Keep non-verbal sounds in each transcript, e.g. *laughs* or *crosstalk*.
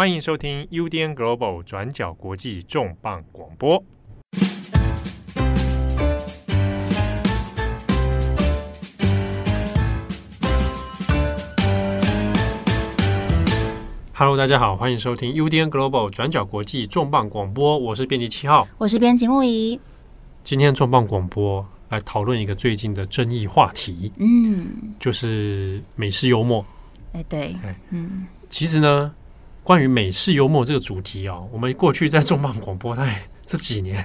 欢迎收听 UDN Global 转角国际重磅广播。Hello，大家好，欢迎收听 UDN Global 转角国际重磅广播。我是编辑七号，我是编辑木仪。今天重磅广播来讨论一个最近的争议话题，嗯，就是美式幽默。哎，对，嗯，其实呢。关于美式幽默这个主题啊、哦，我们过去在重磅广播在这几年，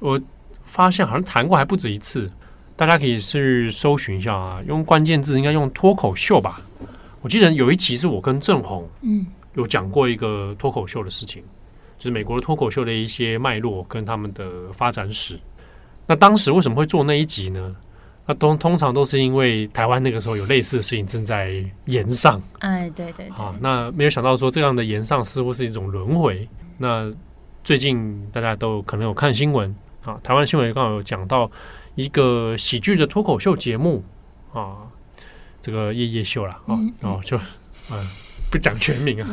我发现好像谈过还不止一次。大家可以去搜寻一下啊，用关键字应该用脱口秀吧。我记得有一集是我跟郑红嗯有讲过一个脱口秀的事情，就是美国的脱口秀的一些脉络跟他们的发展史。那当时为什么会做那一集呢？那通通常都是因为台湾那个时候有类似的事情正在延上，哎，对对对，啊，那没有想到说这样的延上似乎是一种轮回。那最近大家都可能有看新闻啊，台湾新闻刚好有讲到一个喜剧的脱口秀节目啊，这个夜夜秀啦啊，然后就嗯不讲全名啊，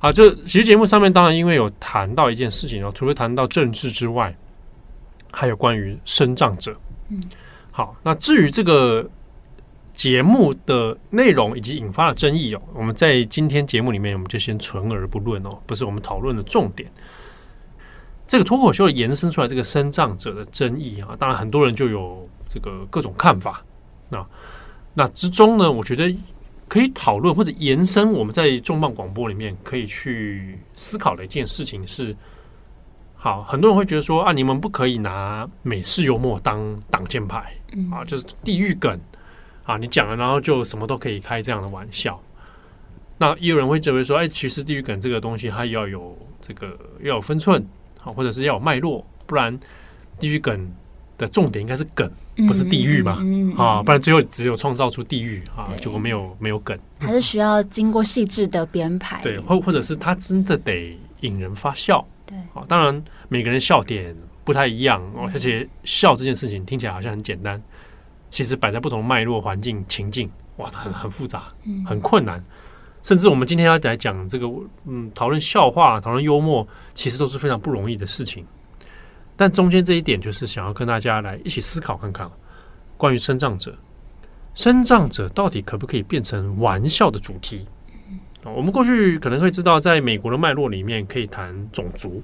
*laughs* 啊，就喜剧节目上面当然因为有谈到一件事情哦，除了谈到政治之外，还有关于身障者。嗯，好。那至于这个节目的内容以及引发的争议哦，我们在今天节目里面我们就先存而不论哦，不是我们讨论的重点。这个脱口秀延伸出来这个身障者的争议啊，当然很多人就有这个各种看法。那那之中呢，我觉得可以讨论或者延伸，我们在重磅广播里面可以去思考的一件事情是。好，很多人会觉得说啊，你们不可以拿美式幽默当挡箭牌，嗯、啊，就是地狱梗啊，你讲了，然后就什么都可以开这样的玩笑。那也有人会认为说，哎，其实地狱梗这个东西它要有这个要有分寸，好、啊，或者是要有脉络，不然地狱梗的重点应该是梗，不是地狱嘛，嗯嗯嗯、啊，不然最后只有创造出地狱啊，结果没有没有梗，还是需要经过细致的编排，对，或或者是它真的得引人发笑。对，好，当然每个人笑点不太一样哦，而且笑这件事情听起来好像很简单，其实摆在不同脉络、环境、情境，哇，很很复杂，很困难。甚至我们今天要来讲这个，嗯，讨论笑话、讨论幽默，其实都是非常不容易的事情。但中间这一点，就是想要跟大家来一起思考看看，关于身障者，身障者到底可不可以变成玩笑的主题？我们过去可能会知道，在美国的脉络里面可以谈种族，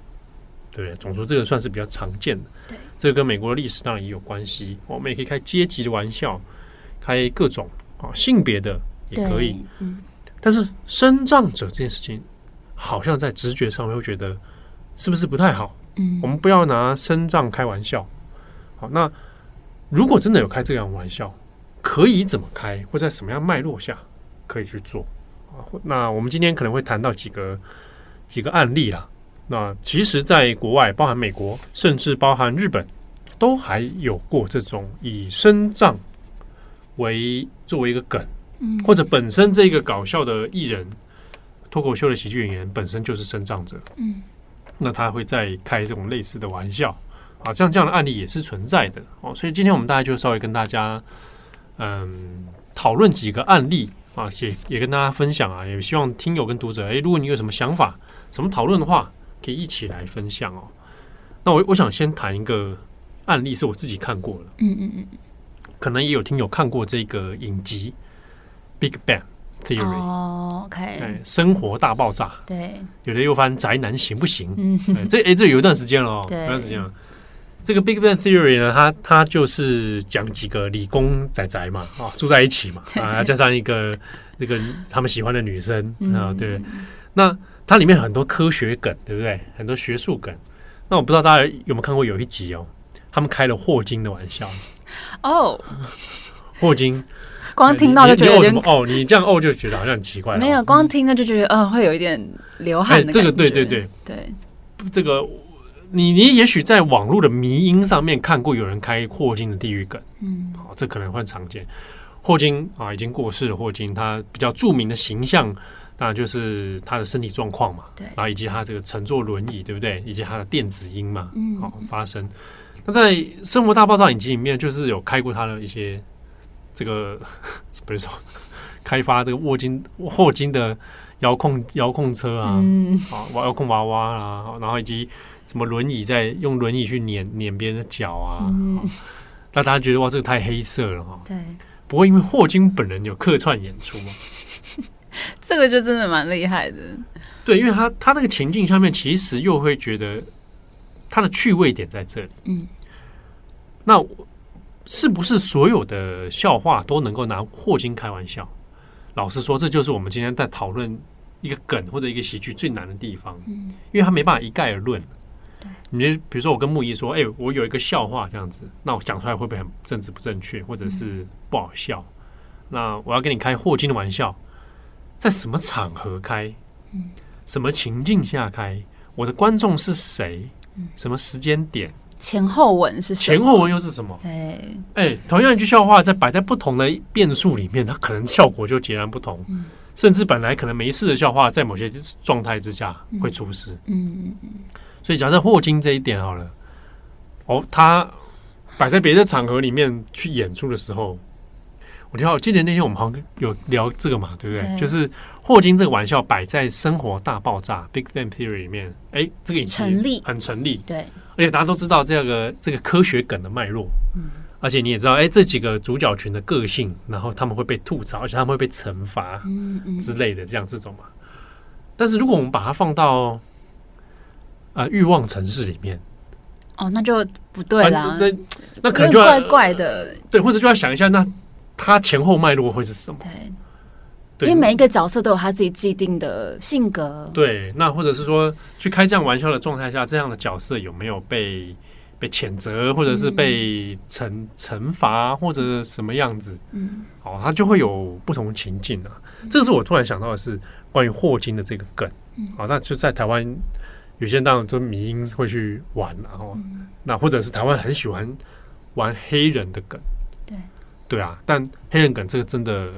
对不对？种族这个算是比较常见的。对，这个跟美国的历史当然也有关系。我们也可以开阶级的玩笑，开各种啊性别的也可以。嗯。但是生障者这件事情，好像在直觉上面会觉得是不是不太好？嗯。我们不要拿生障开玩笑。好，那如果真的有开这样的玩笑，可以怎么开？或在什么样脉络下可以去做？那我们今天可能会谈到几个几个案例啦。那其实，在国外，包含美国，甚至包含日本，都还有过这种以身障为作为一个梗，或者本身这个搞笑的艺人、脱口秀的喜剧演员本身就是身障者，嗯，那他会再开这种类似的玩笑啊，像这样的案例也是存在的哦。所以今天我们大概就稍微跟大家嗯讨论几个案例。啊，也也跟大家分享啊，也希望听友跟读者，哎，如果你有什么想法、什么讨论的话，可以一起来分享哦。那我我想先谈一个案例，是我自己看过了，嗯嗯嗯，可能也有听友看过这个影集《Big Bang Theory》哦，OK，对，生活大爆炸，对，有的又翻宅男行不行？嗯，这哎，这有一段时间了哦，*laughs* 有段时间了。这个 Big Bang Theory 呢，它它就是讲几个理工仔仔嘛，啊，住在一起嘛，啊，加上一个这个他们喜欢的女生啊，对。那它里面很多科学梗，对不对？很多学术梗。那我不知道大家有没有看过有一集哦，他们开了霍金的玩笑。哦，霍金，*laughs* 光听到就觉得有点哦，你这样哦就觉得好像很奇怪。没有，光听了就觉得嗯，会有一点流汗的感觉。这个对对对对，这个。你你也许在网络的迷音上面看过有人开霍金的地狱梗，嗯，好，这可能会常见。霍金啊，已经过世了。霍金他比较著名的形象，当然就是他的身体状况嘛，对，然后以及他这个乘坐轮椅，对不对？以及他的电子音嘛，嗯，好发生。那在《生活大爆炸》影集里面，就是有开过他的一些这个，不是说开发这个霍金霍金的遥控遥控车啊，嗯、啊，遥控娃娃啊，然后以及什么轮椅在用轮椅去碾碾别人的脚啊，嗯、大家觉得哇，这个太黑色了哈。对。不过因为霍金本人有客串演出嘛，*laughs* 这个就真的蛮厉害的。对，因为他他那个情境下面，其实又会觉得他的趣味点在这里。嗯。那是不是所有的笑话都能够拿霍金开玩笑？老实说，这就是我们今天在讨论一个梗或者一个喜剧最难的地方。嗯，因为他没办法一概而论。对，你比如说，我跟木易说：“哎、欸，我有一个笑话这样子，那我讲出来会不会很政治不正确，或者是不好笑？”那我要跟你开霍金的玩笑，在什么场合开？嗯，什么情境下开？我的观众是谁？什么时间点？前后文是？前后文又是什么？对，哎，同样一句笑话，在摆在不同的变数里面，它可能效果就截然不同。嗯，甚至本来可能没事的笑话，在某些状态之下会出事。嗯嗯嗯。所以，假设霍金这一点好了，哦，他摆在别的场合里面去演出的时候，我听到，记得那天我们好像有聊这个嘛，对不对？对，就是霍金这个玩笑摆在《生活大爆炸》（Big Bang Theory） 里面，哎，这个成立，很成立。对。而且大家都知道这个这个科学梗的脉络，嗯，而且你也知道，哎，这几个主角群的个性，然后他们会被吐槽，而且他们会被惩罚，嗯嗯之类的，这样这种嘛。但是如果我们把它放到啊欲望城市里面，哦，那就不对啦，对，那可能就怪怪的，对，或者就要想一下，那他前后脉络会是什么？对。因为每一个角色都有他自己既定的性格。对，那或者是说，去开这样玩笑的状态下，这样的角色有没有被被谴责，或者是被惩惩罚，或者什么样子？嗯，哦，他就会有不同情境啊。这个是我突然想到的是关于霍金的这个梗。好，那就在台湾，有些人当然都迷因会去玩，然后那或者是台湾很喜欢玩黑人的梗。对，对啊，但黑人梗这个真的。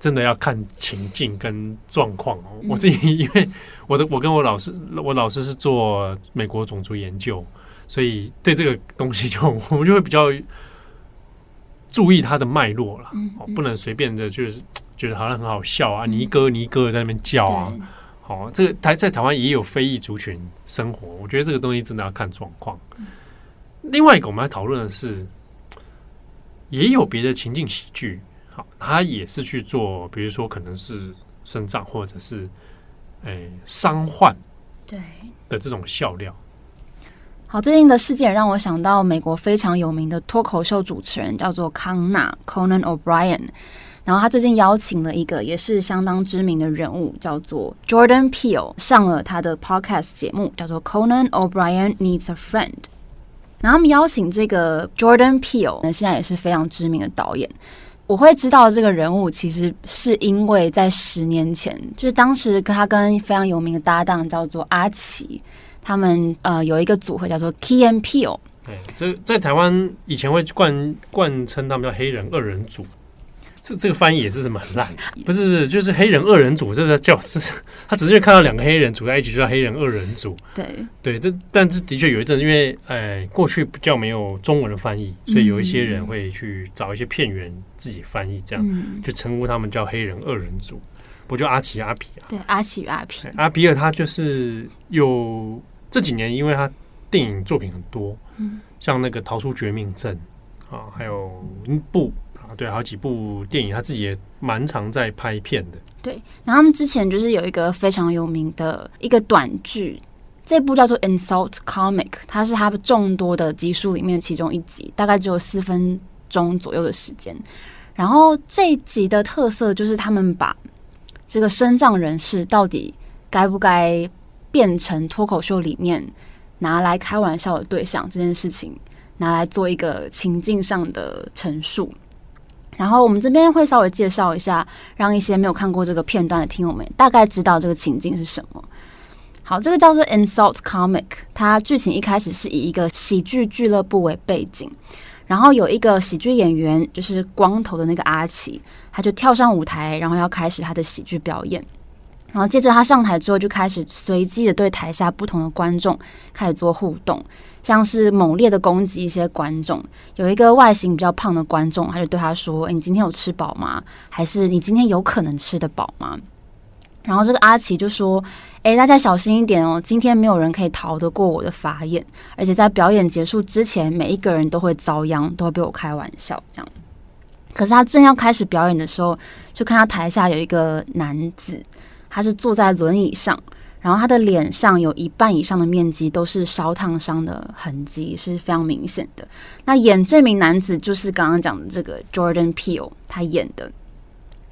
真的要看情境跟状况哦。我自己 *laughs* 因为我的我跟我老师，我老师是做美国种族研究，所以对这个东西就 *laughs* 我们就会比较注意它的脉络了。哦，不能随便的，就是觉得好像很好笑啊，尼哥尼哥在那边叫啊。好，这个台在台湾也有非裔族群生活，我觉得这个东西真的要看状况。另外一个我们要讨论的是，也有别的情境喜剧。好，他也是去做，比如说可能是身障或者是诶伤患对的这种笑料。好，最近的事件让我想到美国非常有名的脱口秀主持人叫做康纳 （Conan O'Brien），然后他最近邀请了一个也是相当知名的人物，叫做 Jordan Peele，上了他的 Podcast 节目，叫做 Conan O'Brien Needs a Friend。然后他们邀请这个 Jordan Peele，那现在也是非常知名的导演。我会知道这个人物，其实是因为在十年前，就是当时他跟非常有名的搭档叫做阿奇，他们呃有一个组合叫做 Key and Peel。对，这在台湾以前会冠冠称他们叫黑人二人组。这这个翻译也是什么很烂？不是不是，就是黑人二人组，这个叫是，他只是看到两个黑人组在一起，就叫黑人二人组。对对，但但是的确有一阵，因为呃过去比较没有中文的翻译，所以有一些人会去找一些片源自己翻译，这样、嗯、就称呼他们叫黑人二人组。不就阿奇阿皮啊？对，阿奇与阿皮。阿比尔他就是有这几年，因为他电影作品很多，嗯，像那个《逃出绝命镇》啊，还有一部。对，好几部电影，他自己也蛮常在拍片的。对，然后他们之前就是有一个非常有名的一个短剧，这部叫做《Insult Comic》，它是他众多的集数里面其中一集，大概只有四分钟左右的时间。然后这一集的特色就是他们把这个身障人士到底该不该变成脱口秀里面拿来开玩笑的对象这件事情，拿来做一个情境上的陈述。然后我们这边会稍微介绍一下，让一些没有看过这个片段的听友们大概知道这个情境是什么。好，这个叫做 Insult Comic，它剧情一开始是以一个喜剧俱乐部为背景，然后有一个喜剧演员，就是光头的那个阿奇，他就跳上舞台，然后要开始他的喜剧表演。然后接着他上台之后，就开始随机的对台下不同的观众开始做互动，像是猛烈的攻击一些观众。有一个外形比较胖的观众，他就对他说：“诶，你今天有吃饱吗？还是你今天有可能吃得饱吗？”然后这个阿奇就说：“诶，大家小心一点哦，今天没有人可以逃得过我的法眼，而且在表演结束之前，每一个人都会遭殃，都会被我开玩笑。”这样。可是他正要开始表演的时候，就看到台下有一个男子。他是坐在轮椅上，然后他的脸上有一半以上的面积都是烧烫伤的痕迹，是非常明显的。那演这名男子就是刚刚讲的这个 Jordan Peel，他演的。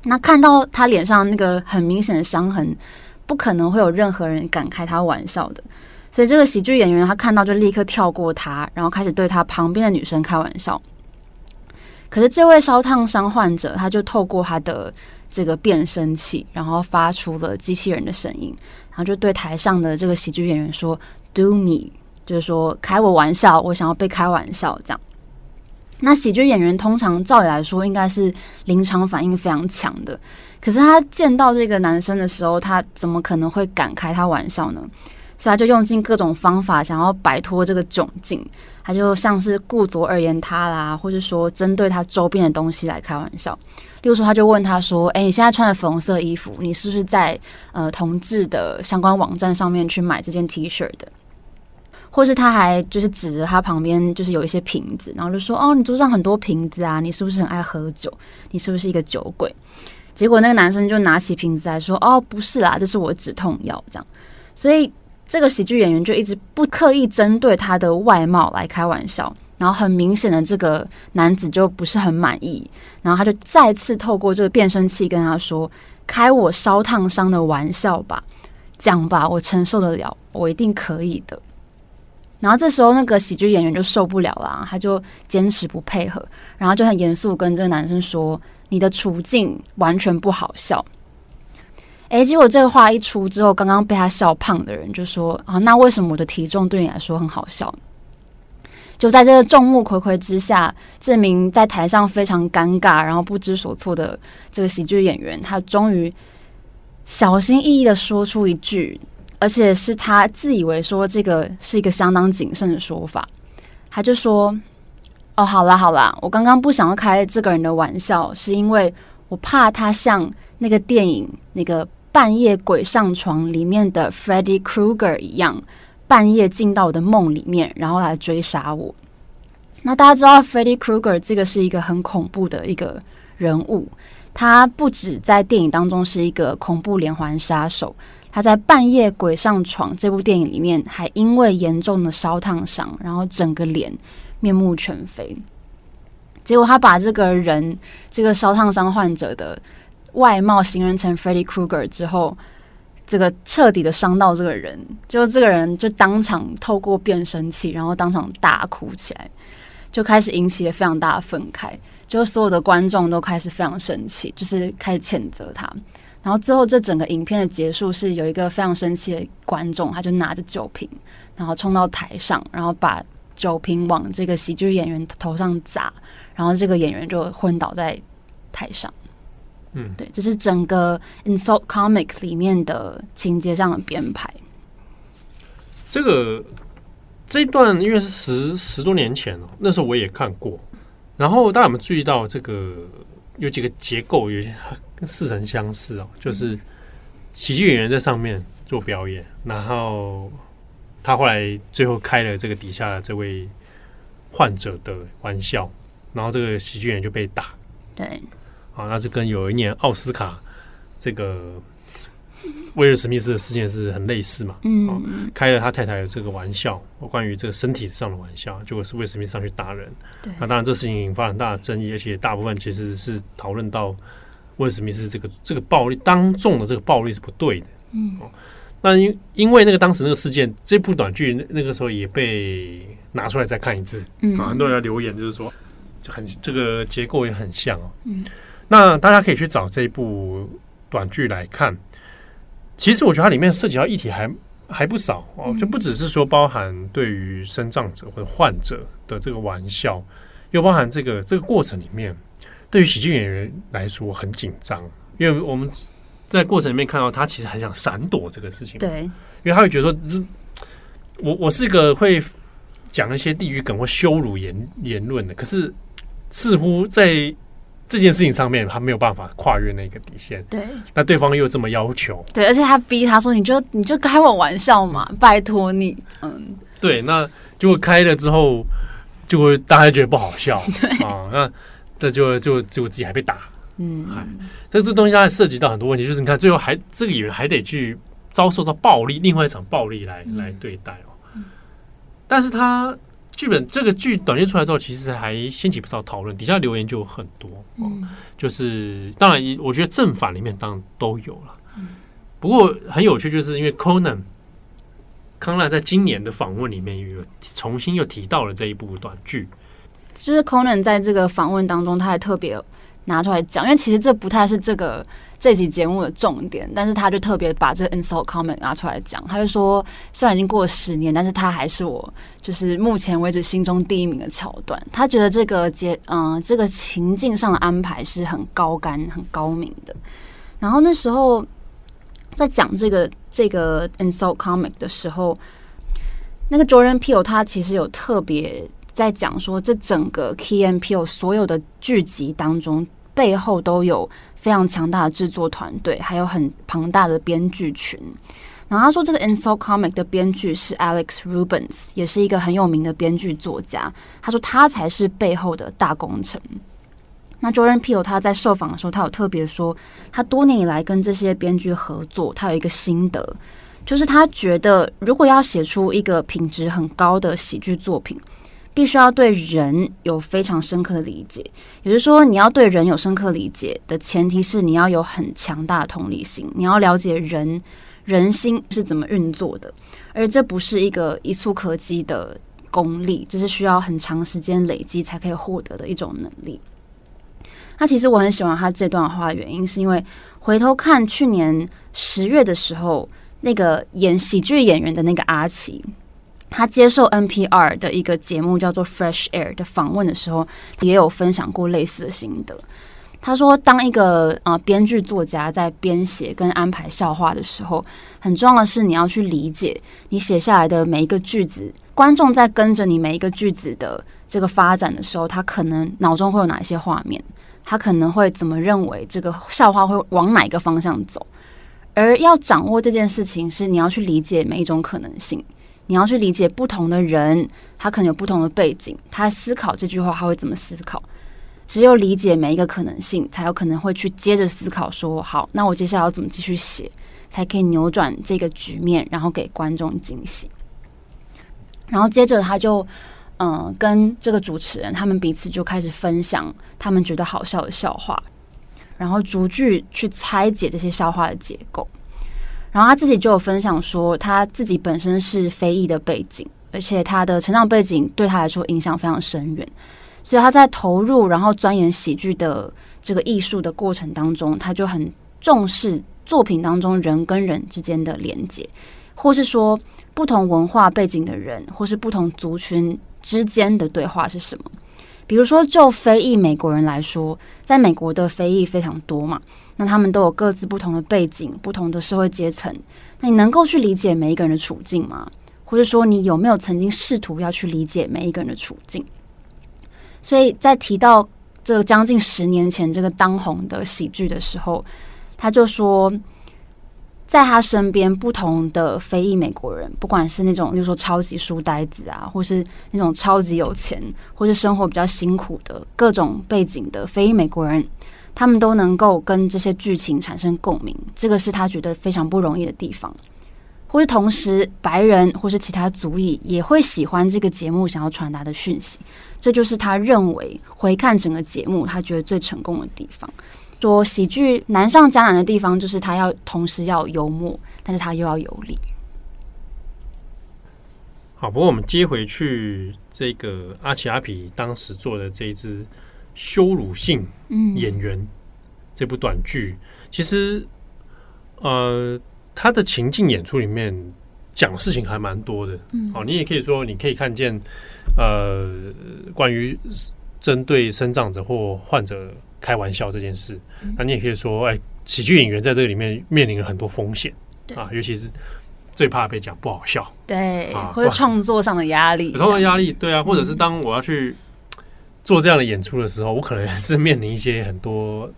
那看到他脸上那个很明显的伤痕，不可能会有任何人敢开他玩笑的。所以这个喜剧演员他看到就立刻跳过他，然后开始对他旁边的女生开玩笑。可是这位烧烫伤患者，他就透过他的。这个变声器，然后发出了机器人的声音，然后就对台上的这个喜剧演员说：“Do me”，就是说开我玩笑，我想要被开玩笑这样。那喜剧演员通常照理来说应该是临场反应非常强的，可是他见到这个男生的时候，他怎么可能会敢开他玩笑呢？所以他就用尽各种方法想要摆脱这个窘境，他就像是顾左而言他啦，或者说针对他周边的东西来开玩笑。例如说，他就问他说：“诶，你现在穿的粉红色衣服，你是不是在呃同志的相关网站上面去买这件 T 恤的？”或是他还就是指着他旁边就是有一些瓶子，然后就说：“哦，你桌上很多瓶子啊，你是不是很爱喝酒？你是不是一个酒鬼？”结果那个男生就拿起瓶子来说：“哦，不是啦，这是我止痛药。”这样，所以这个喜剧演员就一直不刻意针对他的外貌来开玩笑。然后很明显的，这个男子就不是很满意，然后他就再次透过这个变声器跟他说：“开我烧烫伤的玩笑吧，讲吧，我承受得了，我一定可以的。”然后这时候那个喜剧演员就受不了啦，他就坚持不配合，然后就很严肃跟这个男生说：“你的处境完全不好笑。”诶，结果这个话一出之后，刚刚被他笑胖的人就说：“啊，那为什么我的体重对你来说很好笑？”就在这个众目睽睽之下，这名在台上非常尴尬，然后不知所措的这个喜剧演员，他终于小心翼翼的说出一句，而且是他自以为说这个是一个相当谨慎的说法。他就说：“哦，好啦好啦，我刚刚不想要开这个人的玩笑，是因为我怕他像那个电影那个半夜鬼上床里面的 Freddy Krueger 一样。”半夜进到我的梦里面，然后来追杀我。那大家知道，Freddy Krueger 这个是一个很恐怖的一个人物。他不止在电影当中是一个恐怖连环杀手，他在《半夜鬼上床》这部电影里面，还因为严重的烧烫伤，然后整个脸面目全非。结果他把这个人，这个烧烫伤患者的外貌形容成 Freddy Krueger 之后。这个彻底的伤到这个人，就这个人就当场透过变声器，然后当场大哭起来，就开始引起了非常大的愤慨，就所有的观众都开始非常生气，就是开始谴责他。然后最后这整个影片的结束是有一个非常生气的观众，他就拿着酒瓶，然后冲到台上，然后把酒瓶往这个喜剧演员头上砸，然后这个演员就昏倒在台上。嗯，对，这是整个 insult comic 里面的情节上的编排。这个这一段因为是十十多年前了，那时候我也看过。然后大家有没有注意到这个有几个结构有些似曾相似哦？就是喜剧演员在上面做表演，然后他后来最后开了这个底下的这位患者的玩笑，然后这个喜剧演员就被打。对。啊，那就跟有一年奥斯卡这个威尔史密斯的事件是很类似嘛？嗯、啊，开了他太太的这个玩笑，关于这个身体上的玩笑，结果是威尔史密斯上去打人。对，那当然这事情引发很大的争议，而且大部分其实是讨论到威尔史密斯这个这个暴力当众的这个暴力是不对的。嗯，哦、啊，那因因为那个当时那个事件，这部短剧那那个时候也被拿出来再看一次。嗯，啊，很多人要留言就是说，就很这个结构也很像哦。嗯。那大家可以去找这一部短剧来看。其实我觉得它里面涉及到议题还还不少哦，就不只是说包含对于生障者或者患者的这个玩笑，又包含这个这个过程里面对于喜剧演员来说很紧张，因为我们在过程里面看到他其实很想闪躲这个事情，对，因为他会觉得说，我我是一个会讲一些地域梗或羞辱言言论的，可是似乎在这件事情上面他没有办法跨越那个底线，对，那对方又这么要求，对，而且他逼他说，你就你就开我玩笑嘛，拜托你，嗯，对，那结果开了之后，就会大家觉得不好笑，*laughs* 对。啊，那那就就就自己还被打。嗯，哎，所以这东西它涉及到很多问题，就是你看最后还这个演员还得去遭受到暴力，另外一场暴力来、嗯、来对待哦。嗯、但是他剧本这个剧短剧出来之后，其实还掀起不少讨论，底下留言就有很多。哦、嗯，就是当然，我觉得正反里面当然都有了。嗯、不过很有趣，就是因为 Conan 康纳在今年的访问里面又重新又提到了这一部短剧，就是 Conan 在这个访问当中，他还特别。拿出来讲，因为其实这不太是这个这集节目的重点，但是他就特别把这个 insult comic 拿出来讲。他就说，虽然已经过了十年，但是他还是我就是目前为止心中第一名的桥段。他觉得这个节嗯这个情境上的安排是很高干、很高明的。然后那时候在讲这个这个 insult comic 的时候，那个 Jordan Peele 他其实有特别。在讲说，这整个 Key and Peele 所有的剧集当中，背后都有非常强大的制作团队，还有很庞大的编剧群。然后他说，这个 Insult Comic 的编剧是 Alex Rubens，也是一个很有名的编剧作家。他说，他才是背后的大功臣。那 Jordan Peele 他在受访的时候，他有特别说，他多年以来跟这些编剧合作，他有一个心得，就是他觉得，如果要写出一个品质很高的喜剧作品，必须要对人有非常深刻的理解，也就是说，你要对人有深刻理解的前提是你要有很强大的同理心，你要了解人人心是怎么运作的，而这不是一个一蹴可几的功力，这是需要很长时间累积才可以获得的一种能力。那其实我很喜欢他这段话原因，是因为回头看去年十月的时候，那个演喜剧演员的那个阿奇。他接受 NPR 的一个节目叫做《Fresh Air》的访问的时候，也有分享过类似的心得。他说，当一个呃编剧作家在编写跟安排笑话的时候，很重要的是你要去理解你写下来的每一个句子，观众在跟着你每一个句子的这个发展的时候，他可能脑中会有哪一些画面，他可能会怎么认为这个笑话会往哪一个方向走。而要掌握这件事情，是你要去理解每一种可能性。你要去理解不同的人，他可能有不同的背景，他思考这句话他会怎么思考？只有理解每一个可能性，才有可能会去接着思考说，好，那我接下来要怎么继续写，才可以扭转这个局面，然后给观众惊喜。然后接着他就，嗯、跟这个主持人他们彼此就开始分享他们觉得好笑的笑话，然后逐句去拆解这些笑话的结构。然后他自己就有分享说，他自己本身是非裔的背景，而且他的成长背景对他来说影响非常深远，所以他在投入然后钻研喜剧的这个艺术的过程当中，他就很重视作品当中人跟人之间的连接，或是说不同文化背景的人，或是不同族群之间的对话是什么。比如说，就非裔美国人来说，在美国的非裔非常多嘛。那他们都有各自不同的背景、不同的社会阶层。那你能够去理解每一个人的处境吗？或者说，你有没有曾经试图要去理解每一个人的处境？所以在提到这将近十年前这个当红的喜剧的时候，他就说，在他身边不同的非裔美国人，不管是那种，例如说超级书呆子啊，或是那种超级有钱，或是生活比较辛苦的各种背景的非裔美国人。他们都能够跟这些剧情产生共鸣，这个是他觉得非常不容易的地方。或是同时，白人或是其他族裔也会喜欢这个节目想要传达的讯息，这就是他认为回看整个节目他觉得最成功的地方。说喜剧难上加难的地方，就是他要同时要幽默，但是他又要有理。好，不过我们接回去这个阿奇阿皮当时做的这一支。羞辱性演员这部短剧，其实呃，他的情境演出里面讲事情还蛮多的。嗯。哦，你也可以说，你可以看见呃，关于针对生长者或患者开玩笑这件事。那你也可以说，哎，喜剧演员在这里面面临了很多风险啊，尤其是最怕被讲不好笑，对，啊、或者创作上的压力，创作压力，对啊，或者是当我要去做这样的演出的时候，嗯、我可能是面临一些很多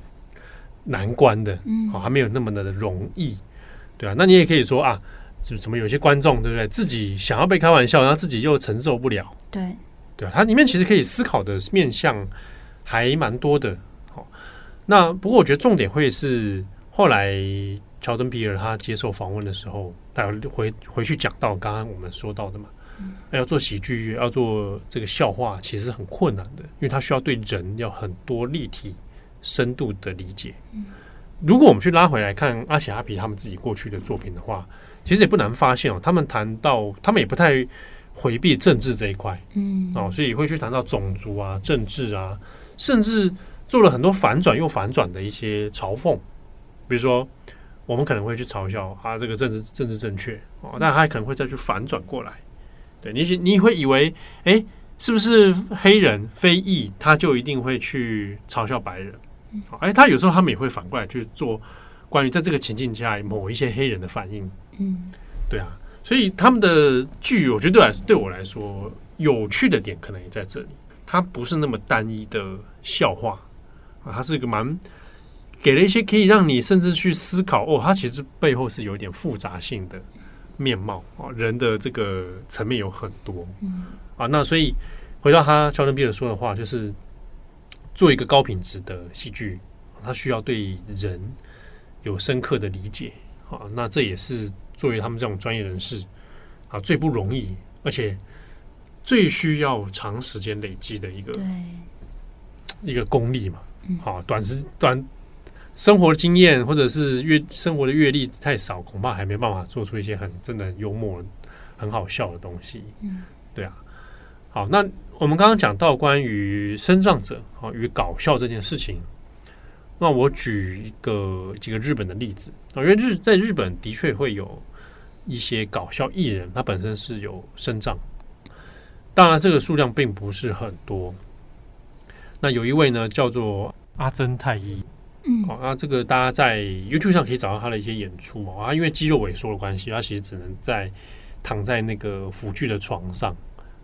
难关的，嗯，好还没有那么的容易，对啊，那你也可以说啊，怎怎么有些观众，对不对？自己想要被开玩笑，然后自己又承受不了，对，对啊，它里面其实可以思考的面向还蛮多的。好那不过我觉得重点会是后来乔登比尔他接受访问的时候，他回回去讲到刚刚我们说到的嘛，要做喜剧，要做这个笑话，其实很困难的，因为他需要对人要很多立体、深度的理解。如果我们去拉回来看阿奇阿皮他们自己过去的作品的话，其实也不难发现哦，他们谈到他们也不太回避政治这一块，嗯，哦，所以会去谈到种族啊、政治啊，甚至。做了很多反转又反转的一些嘲讽，比如说，我们可能会去嘲笑啊，这个政治政治正确哦，但他可能会再去反转过来，对你，你会以为，哎，是不是黑人非裔他就一定会去嘲笑白人？哎，他有时候他们也会反过来去做关于在这个情境下某一些黑人的反应，嗯，对啊，所以他们的剧，我觉得对来对我来说有趣的点可能也在这里，它不是那么单一的笑话。啊，它是一个蛮给了一些可以让你甚至去思考哦，它其实背后是有一点复杂性的面貌啊，人的这个层面有很多，嗯，啊，那所以回到他乔登比尔说的话，就是做一个高品质的戏剧，他需要对人有深刻的理解啊，那这也是作为他们这种专业人士啊最不容易，而且最需要长时间累积的一个一个功力嘛。好，短时短生活经验或者是阅生活的阅历太少，恐怕还没办法做出一些很真的幽默、很好笑的东西。嗯，对啊。好，那我们刚刚讲到关于身障者啊与搞笑这件事情，那我举一个几个日本的例子啊，因为日在日本的确会有一些搞笑艺人，他本身是有身障，当然这个数量并不是很多。那有一位呢，叫做阿珍太一，嗯，好，那这个大家在 YouTube 上可以找到他的一些演出啊，因为肌肉萎缩的关系，他其实只能在躺在那个辅具的床上，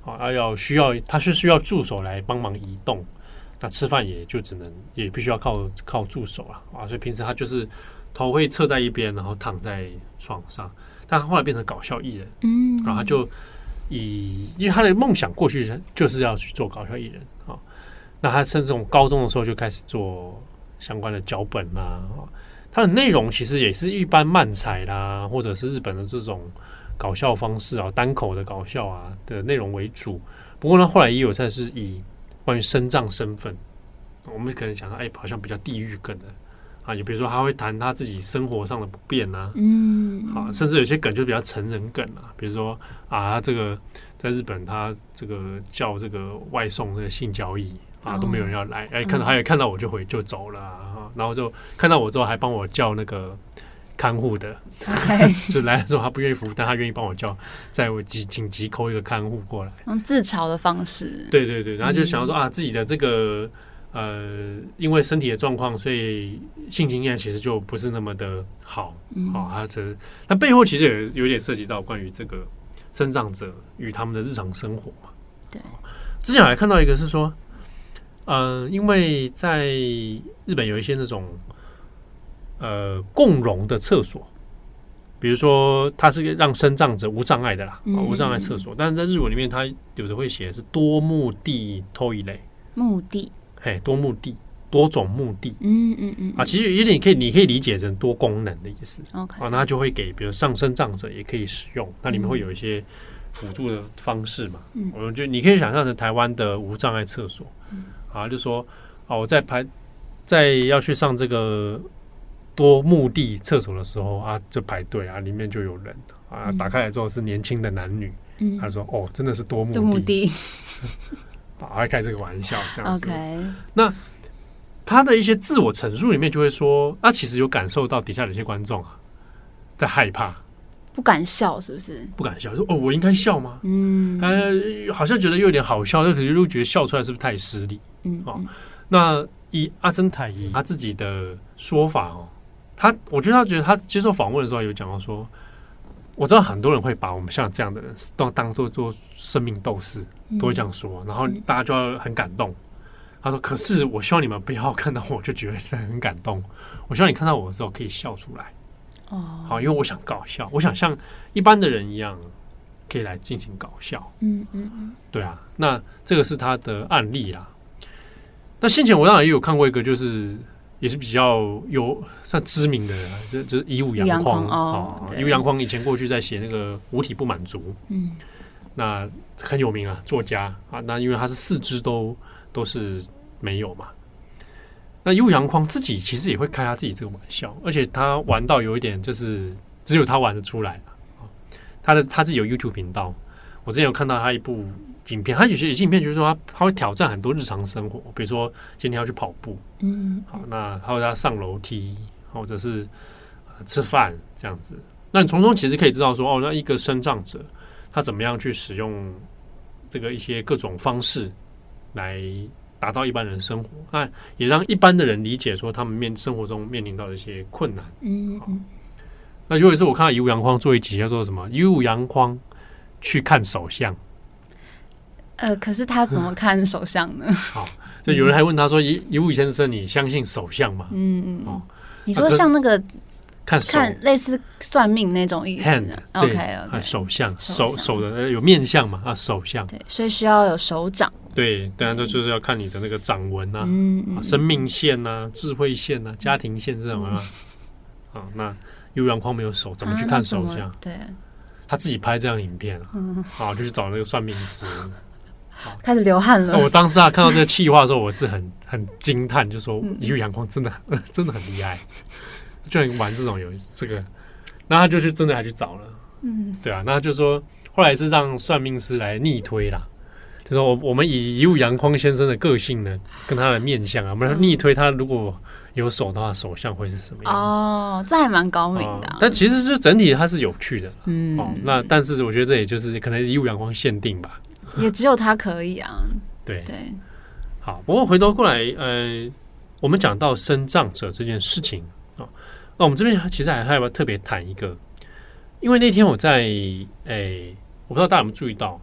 啊，要需要他是需要助手来帮忙移动，那吃饭也就只能也必须要靠靠助手了啊，所以平时他就是头会侧在一边，然后躺在床上，但他后来变成搞笑艺人，嗯，然后他就以因为他的梦想过去就是要去做搞笑艺人啊。那他甚至从高中的时候就开始做相关的脚本啦，它的内容其实也是一般漫才啦，或者是日本的这种搞笑方式啊，单口的搞笑啊的内容为主。不过呢，后来也有在是以关于身障身份，我们可能想到哎，好像比较地域梗的啊，也比如说他会谈他自己生活上的不便啊，嗯，好，甚至有些梗就比较成人梗啊，比如说啊，这个在日本他这个叫这个外送这个性交易。啊，都没有人要来，哎，看到他也看到我就回就走了，啊，然后就看到我之后还帮我叫那个看护的 *laughs*. 就来的时候他不愿意服务，但他愿意帮我叫，在我紧紧急 call 一个看护过来，用自嘲的方式，对对对，然后就想要说啊，自己的这个呃，因为身体的状况，所以性经验其实就不是那么的好，好，他这那背后其实也有点涉及到关于这个生长者与他们的日常生活嘛，对，之前我还看到一个是说。嗯、呃，因为在日本有一些那种呃共融的厕所，比如说它是让身障者无障碍的啦，嗯、无障碍厕所，但是在日文里面它有的会写的是多目的トイレ，目的，嘿，多目的，多种目的，嗯嗯嗯，啊，其实有点可以，你可以理解成多功能的意思，OK，啊，那它就会给比如上身障者也可以使用，那里面会有一些辅助的方式嘛，嗯，我就你可以想象成台湾的无障碍厕所。嗯 啊，就说啊，我在排在要去上这个多目的厕所的时候啊，就排队啊，里面就有人啊，打开来之后是年轻的男女，嗯，他说哦，真的是多目的，目的啊，*laughs* 还开这个玩笑这样子。Okay. 那他的一些自我陈述里面就会说，啊，其实有感受到底下有些观众啊在害怕，不敢笑，是不是？不敢笑，说哦，我应该笑吗？嗯，呃，好像觉得又有点好笑，但可是又觉得笑出来是不是太失礼？嗯，哦，那以阿珍太医他自己的说法哦，他，我觉得他觉得他接受访问的时候有讲到说，我知道很多人会把我们像这样的人都当做做生命斗士，都会这样说，然后大家就要很感动。他说：“可是我希望你们不要看到我就觉得很感动，我希望你看到我的时候可以笑出来。哦，好，因为我想搞笑，我想像一般的人一样可以来进行搞笑。嗯嗯嗯，对啊，那这个是他的案例啦。那先前我当然也有看过一个，就是也是比较有算知名的，就就是以武阳匡啊，乙武阳匡以前过去在写那个五体不满足，嗯，那很有名啊，作家啊，那因为他是四肢都。都是没有嘛？那乙武洋匡自己其实也会开他自己这个玩笑，而且他玩到有一点，就是只有他玩得出来。他的他自己有 YouTube 频道，我之前有看到他一部影片，它有些有些影片就是说它它会挑战很多日常生活，比如说今天要去跑步，嗯，好，那还有他上楼梯，或者是吃饭这样子。那你从中其实可以知道说，哦，那一个身障者他怎么样去使用这个一些各种方式。来达到一般人生活，那也让一般的人理解说他们面生活中面临到的一些困难。嗯嗯。那有一次我看到乙武洋匡做一集叫做什么？乙武洋匡去看首相。呃，可是他怎么 *laughs* 看首相呢？*laughs* 好，就有人还问他说：“乙乙武先生，你相信首相吗？”嗯嗯。哦，你说像那个。看看类似算命那种意思，OK，手相手手的有面相嘛啊，手相对，所以需要有手掌，对，当然这就是要看你的那个掌纹啊，生命线啊，智慧线啊，家庭线这种啊，啊，那乙武洋匡没有手，怎么去看手相？对，他自己拍这样影片啊，就去找那个算命师，*laughs* 开始流汗了。我当时啊看到这个气话的时候，我是很很惊叹，就说一路阳光真的 *laughs* 真的很厉害。就玩这种游戏，这个，那他就去真的还去找了，嗯，对啊，那就说后来是让算命师来逆推啦，就说我我们以一物阳光先生的个性呢，跟他的面相啊，我们逆推他如果有手的话，手相会是什么样？哦，这还蛮高明的，啊哦。但其实就整体它是有趣的，嗯，哦，那但是我觉得这也就是可能一物阳光限定吧，*laughs* 也只有他可以啊，对对。好，不过回头过来，呃，我们讲到生障者这件事情啊。那我们这边其实还还要特别谈一个？因为那天我在诶、欸，我不知道大家有没有注意到，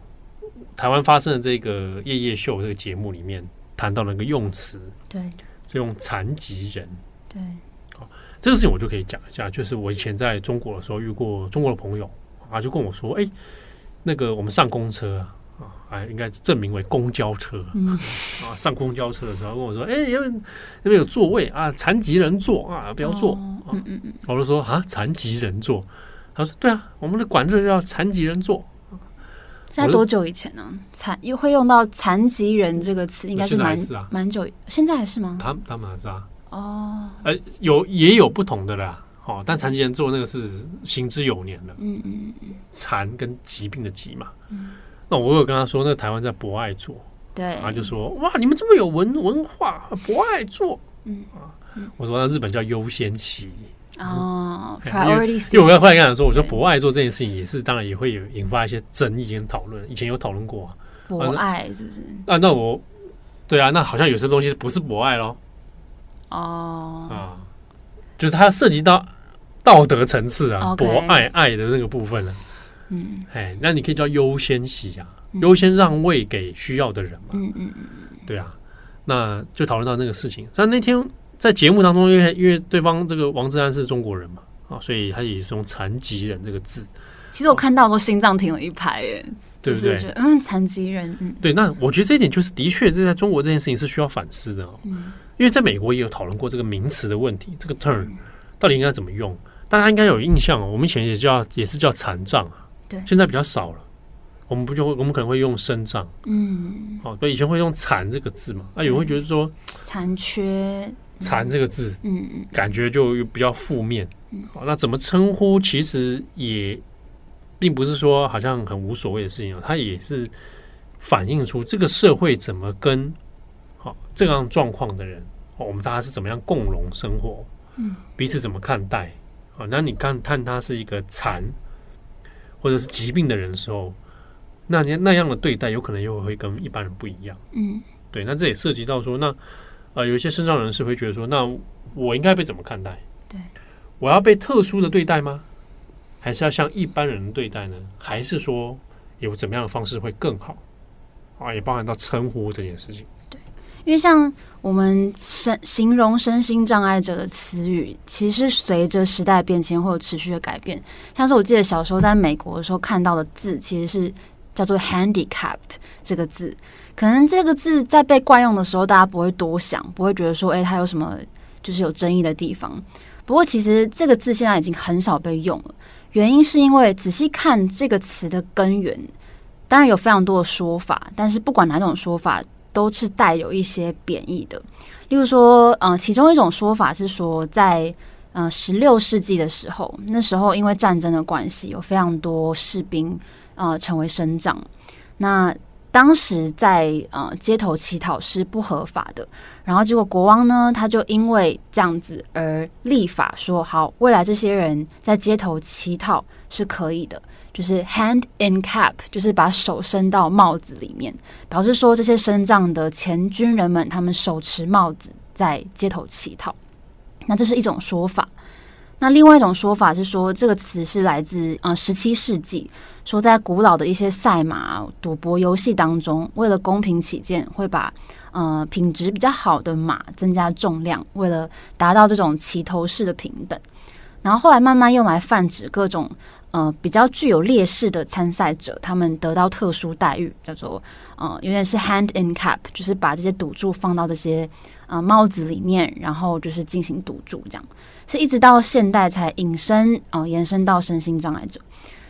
台湾发生的这个夜夜秀这个节目里面谈到了一个用词，对，是用残疾人，对，好，这个事情我就可以讲一下，就是我以前在中国的时候遇过中国的朋友啊，就跟我说，哎、欸，那个我们上公车。啊，哎，应该证明为公交车。嗯、啊，上公交车的时候跟我说：“哎、欸，因为那边有座位啊，残疾人坐啊，不要坐。哦”嗯嗯嗯，我就说：“啊，残疾人坐。”他说：“对啊，我们的管制叫残疾人坐。”现在多久以前呢？残又会用到“残疾人”这个词，应该是蛮蛮、啊、久。现在还是吗？他他们还是啊。哦，哎、呃，有也有不同的啦。哦，但残疾人坐那个是行之有年了。嗯嗯嗯，残跟疾病的疾嘛。嗯。那我有跟他说，那台湾在博爱座，对，他就说哇，你们这么有文文化，博爱座，嗯啊，我说那日本叫优先期哦，因为因为我刚才跟他说，我说博爱做这件事情也是，当然也会有引发一些争议跟讨论，以前有讨论过博爱是不是？啊，那我对啊，那好像有些东西不是博爱咯。哦啊，就是它涉及到道德层次啊，博爱爱的那个部分了。嗯，哎，那你可以叫优先席啊，优先让位给需要的人嘛。嗯嗯嗯，对啊，那就讨论到那个事情。但那天在节目当中，因为因为对方这个王志安是中国人嘛，啊，所以他也是用残疾人这个字。其实我看到都心脏停了一拍，哎，对不对？嗯，残疾人，嗯，对。那我觉得这一点就是的确，这在中国这件事情是需要反思的哦。嗯，因为在美国也有讨论过这个名词的问题，这个 turn 到底应该怎么用？大家应该有印象哦，我们以前也叫也是叫残障啊。对，现在比较少了，我们不就会，我们可能会用生长，嗯，好，对，以前会用残这个字嘛，那有人会觉得说残缺，残这个字，嗯嗯，感觉就比较负面，嗯，好，那怎么称呼其实也并不是说好像很无所谓的事情啊，它也是反映出这个社会怎么跟好这样状况的人，我们大家是怎么样共荣生活，嗯，彼此怎么看待，好，那你看看他是一个残。或者是疾病的人的时候，那那那样的对待有可能又会跟一般人不一样。嗯，对，那这也涉及到说，那呃，有一些身障人士会觉得说，那我应该被怎么看待？对，我要被特殊的对待吗？还是要像一般人对待呢？还是说有怎么样的方式会更好？啊，也包含到称呼这件事情。因为像我们身形容身心障碍者的词语，其实随着时代变迁会有持续的改变。像是我记得小时候在美国的时候看到的字，其实是叫做 “handicapped” 这个字。可能这个字在被惯用的时候，大家不会多想，不会觉得说，哎，它有什么就是有争议的地方。不过，其实这个字现在已经很少被用了。原因是因为仔细看这个词的根源，当然有非常多的说法，但是不管哪种说法，都是带有一些贬义的。例如说，呃，其中一种说法是说，在呃十六世纪的时候，那时候因为战争的关系，有非常多士兵呃成为身障，那。当时在呃街头乞讨是不合法的，然后结果国王呢，他就因为这样子而立法说，好，未来这些人在街头乞讨是可以的，就是 hand in cap，就是把手伸到帽子里面，表示说这些身障的前军人们，他们手持帽子在街头乞讨，那这是一种说法。那另外一种说法是说，这个词是来自呃十七世纪，说在古老的一些赛马赌博游戏当中，为了公平起见，会把呃品质比较好的马增加重量，为了达到这种齐头式的平等。然后后来慢慢用来泛指各种呃比较具有劣势的参赛者，他们得到特殊待遇，叫做呃有点是 hand in cap，就是把这些赌注放到这些呃帽子里面，然后就是进行赌注这样。是一直到现代才引申哦、呃，延伸到身心障碍者。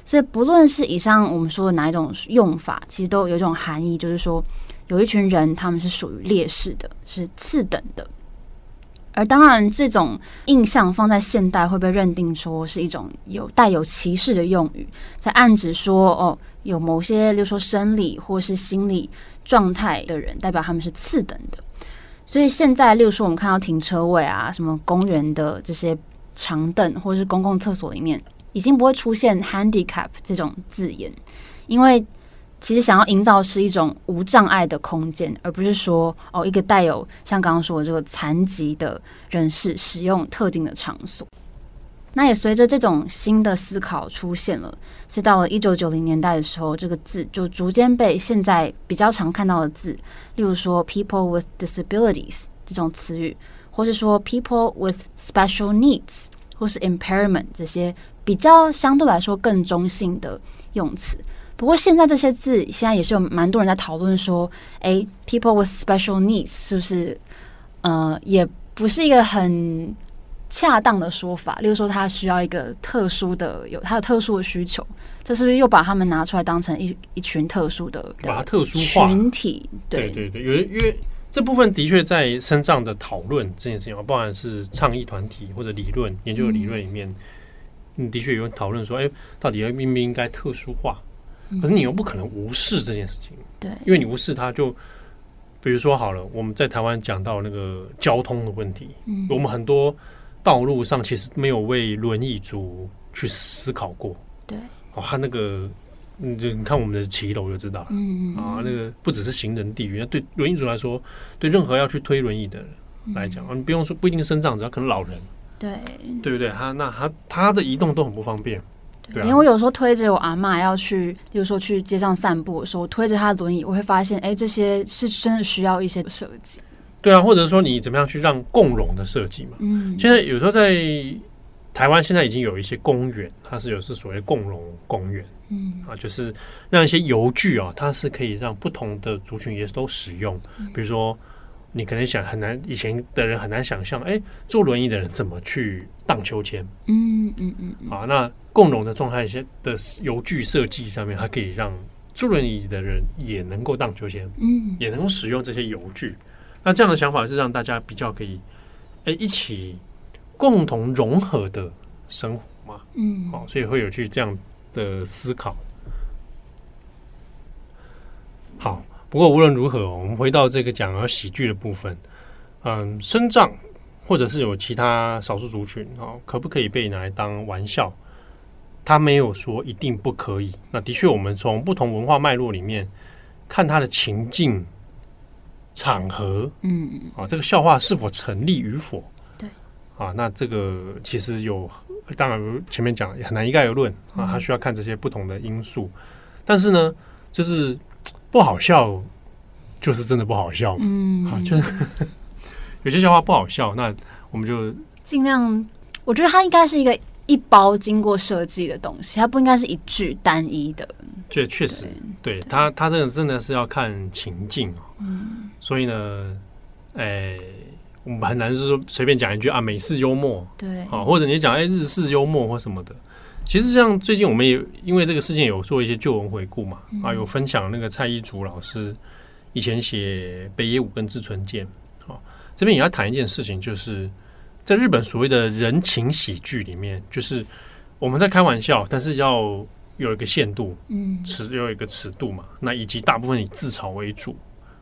所以不论是以上我们说的哪一种用法，其实都有一种含义，就是说有一群人他们是属于劣势的，是次等的。而当然，这种印象放在现代会被认定说是一种有带有歧视的用语，在暗指说哦，有某些，例如说生理或是心理状态的人，代表他们是次等的。所以现在，例如说，我们看到停车位啊，什么公园的这些长凳，或者是公共厕所里面，已经不会出现 handicap 这种字眼，因为其实想要营造是一种无障碍的空间，而不是说哦，一个带有像刚刚说的这个残疾的人士使用特定的场所。那也随着这种新的思考出现了，所以到了一九九零年代的时候，这个字就逐渐被现在比较常看到的字，例如说 “people with disabilities” 这种词语，或是说 “people with special needs” 或是 “impairment” 这些比较相对来说更中性的用词。不过现在这些字现在也是有蛮多人在讨论说，哎，“people with special needs” 是不是呃，也不是一个很。恰当的说法，例如说他需要一个特殊的，有他有特殊的需求，这是不是又把他们拿出来当成一一群特殊的，把它特殊化群体？对对对，有因为这部分的确在身上的讨论这件事情，不管是倡议团体或者理论研究的理论里面，嗯，的确有人讨论说，哎，到底应不应该特殊化？可是你又不可能无视这件事情，对，因为你无视它就，比如说好了，我们在台湾讲到那个交通的问题，嗯，我们很多。道路上其实没有为轮椅族去思考过。对，哦，他那个，你，就你看我们的骑楼就知道了。嗯啊，那个不只是行人地域，那对轮椅族来说，对任何要去推轮椅的人来讲，啊你不用说不一定身障，只要可能老人，对，对不对？他那他他的移动都很不方便。对，因为我有时候推着我阿妈要去，比如说去街上散步的时候，我推着她的轮椅，我会发现，哎，这些是真的需要一些设计。对啊，或者说你怎么样去让共融的设计嘛？嗯，现在有时候在台湾，现在已经有一些公园，它是有是所谓共融公园，嗯啊，就是让一些游具啊，它是可以让不同的族群也都使用。比如说，你可能想很难，以前的人很难想象，哎，坐轮椅的人怎么去荡秋千？嗯嗯嗯，啊，那共融的状态一些的油具设计上面，它可以让坐轮椅的人也能够荡秋千，嗯，也能够使用这些油具。那这样的想法是让大家比较可以，哎，一起共同融合的生活嘛，嗯，好，所以会有去这样的思考。好，不过无论如何，我们回到这个讲而喜剧的部分，嗯，身障或者是有其他少数族群啊，可不可以被拿来当玩笑？他没有说一定不可以。那的确，我们从不同文化脉络里面看他的情境。场合，嗯嗯，啊，这个笑话是否成立与否？对，啊，那这个其实有，当然前面讲很难一概而论啊，他需要看这些不同的因素。但是呢，就是不好笑，就是真的不好笑，嗯，啊，就是 *laughs* 有些笑话不好笑，那我们就尽量。我觉得它应该是一个一包经过设计的东西，它不应该是一句单一的。这确实，对它，它这个真的是要看情境哦。嗯，所以呢，哎，我们很难是说随便讲一句啊，美式幽默，对，啊，或者你讲哎日式幽默或什么的。其实像最近我们也因为这个事件有做一些旧闻回顾嘛，啊，有分享那个蔡一竹老师以前写北野武跟志村健，好，这边也要谈一件事情，就是。在日本所谓的人情喜剧里面，就是我们在开玩笑，但是要有一个限度，嗯，尺有一个尺度嘛。那以及大部分以自嘲为主。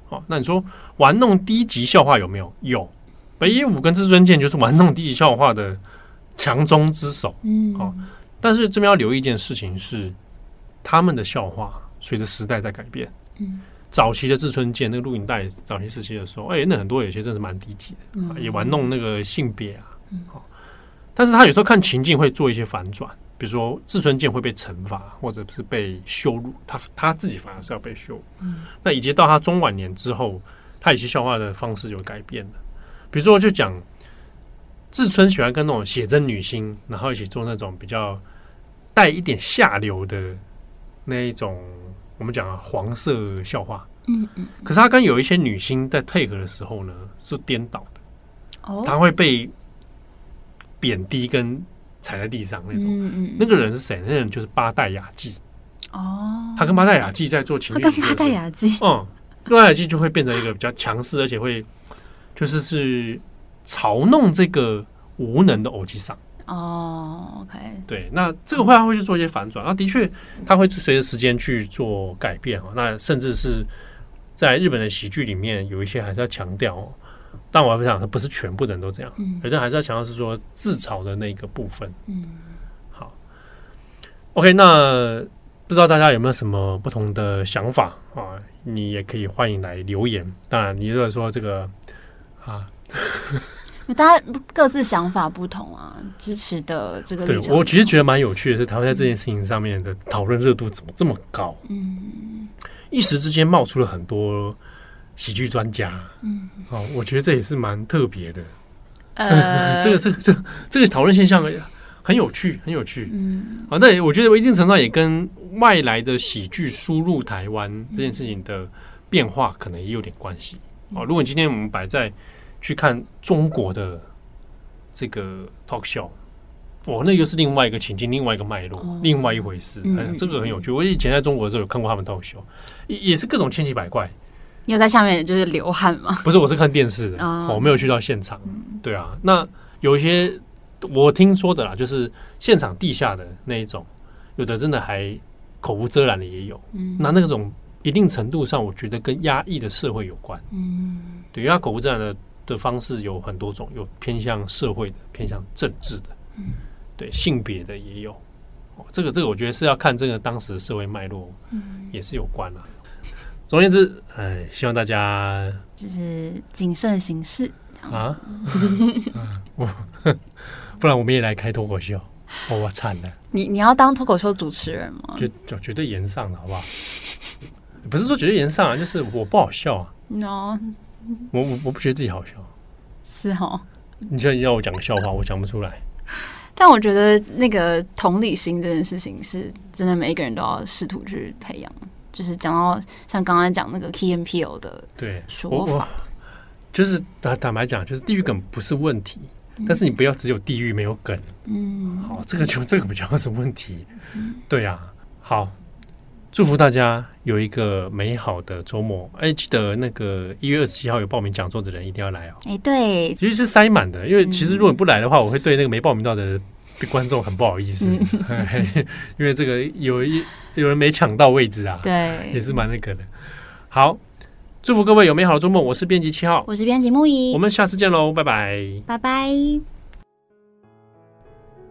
好，那你说玩弄低级笑话有没有？有。北野武跟至尊剑就是玩弄低级笑话的强中之首。嗯，好。但是这边要留意一件事情是，他们的笑话随着时代在改变。嗯。早期的志村健那个录影带，早期时期的时候，哎、欸，那很多有些真是蛮低级的，嗯、也玩弄那个性别啊，好、嗯，但是他有时候看情境会做一些反转，比如说志村健会被惩罚，或者是被羞辱，他他自己反而是要被羞辱。嗯、那以及到他中晚年之后，他有些笑话的方式有改变了，比如说就讲志村喜欢跟那种写真女星，然后一起做那种比较带一点下流的那一种。我们讲啊，黄色笑话，嗯嗯，可是他跟有一些女星在配合的时候呢，是颠倒的，哦，他会被贬低跟踩在地上那种，嗯嗯，那个人是谁？那个人就是八代雅纪，哦，他跟八代雅纪在做情侣，他跟八代雅纪，嗯，八代雅纪就会变成一个比较强势，而且会就是是嘲弄这个无能的偶吉桑。哦、oh，OK，对，那这个会他会去做一些反转，那的确它会随着时间去做改变哦，那甚至是在日本的喜剧里面有一些还是要强调哦，但我还不想不是全部人都这样，嗯，反正还是要强调是说自嘲的那个部分，嗯，好，OK，那不知道大家有没有什么不同的想法？啊？你也可以欢迎来留言，当然你如果说这个啊。*laughs* 大家各自想法不同啊，支持的这个。对，我其实觉得蛮有趣的是，台湾在这件事情上面的讨论热度怎么这么高？嗯，一时之间冒出了很多喜剧专家。嗯，哦，我觉得这也是蛮特别的。呃，*laughs* 这个这个这个、这个讨论现象很有趣，很有趣。嗯，啊，那我觉得我一定程度上也跟外来的喜剧输入台湾这件事情的变化可能也有点关系。哦，如果今天我们摆在。去看中国的这个 talk show，哦，那又是另外一个情境，另外一个脉络，哦、另外一回事。嗯，嗯，这个很有趣。我以前在中国的时候有看过他们 talk show，也也是各种千奇百怪。你有在下面就是流汗吗？不是，我是看电视的，哦、我没有去到现场。嗯、对啊，那有一些我听说的啦，就是现场地下的那一种，有的真的还口无遮拦的也有。嗯，那那种一定程度上，我觉得跟压抑的社会有关。嗯，对，因为他口无遮拦的。的方式有很多种，有偏向社会的，偏向政治的，嗯，对，性别的也有。哦，这个这个，我觉得是要看这个当时的社会脉络，嗯，也是有关啊。总而言之，哎，希望大家就是谨慎行事啊。*laughs* 我 *laughs* 不然我们也来开脱口秀，哦，我惨了。你你要当脱口秀主持人吗？绝绝绝对言上了，好不好？*laughs* 不是说绝对言上啊，就是我不好笑啊。No。我我我不觉得自己好笑，是哦。*laughs* 你现在要我讲个笑话，我讲不出来。但我觉得那个同理心这件事情，是真的每一个人都要试图去培养。就是讲到像刚刚讲那个 Peele 的对说法，就是坦坦白讲，就是地狱梗不是问题，嗯、但是你不要只有地狱没有梗。嗯，好，这个就这个比较是问题。嗯、对呀、啊，好。祝福大家有一个美好的周末！哎，记得那个一月二十七号有报名讲座的人一定要来哦！哎，对，其实是塞满的，因为其实如果你不来的话，我会对那个没报名到的的观众很不好意思，*laughs* 因为这个有一有人没抢到位置啊，对，也是蛮那个的。好，祝福各位有美好的周末！我是编辑七号，我是编辑木仪，我们下次见喽，拜拜，拜拜。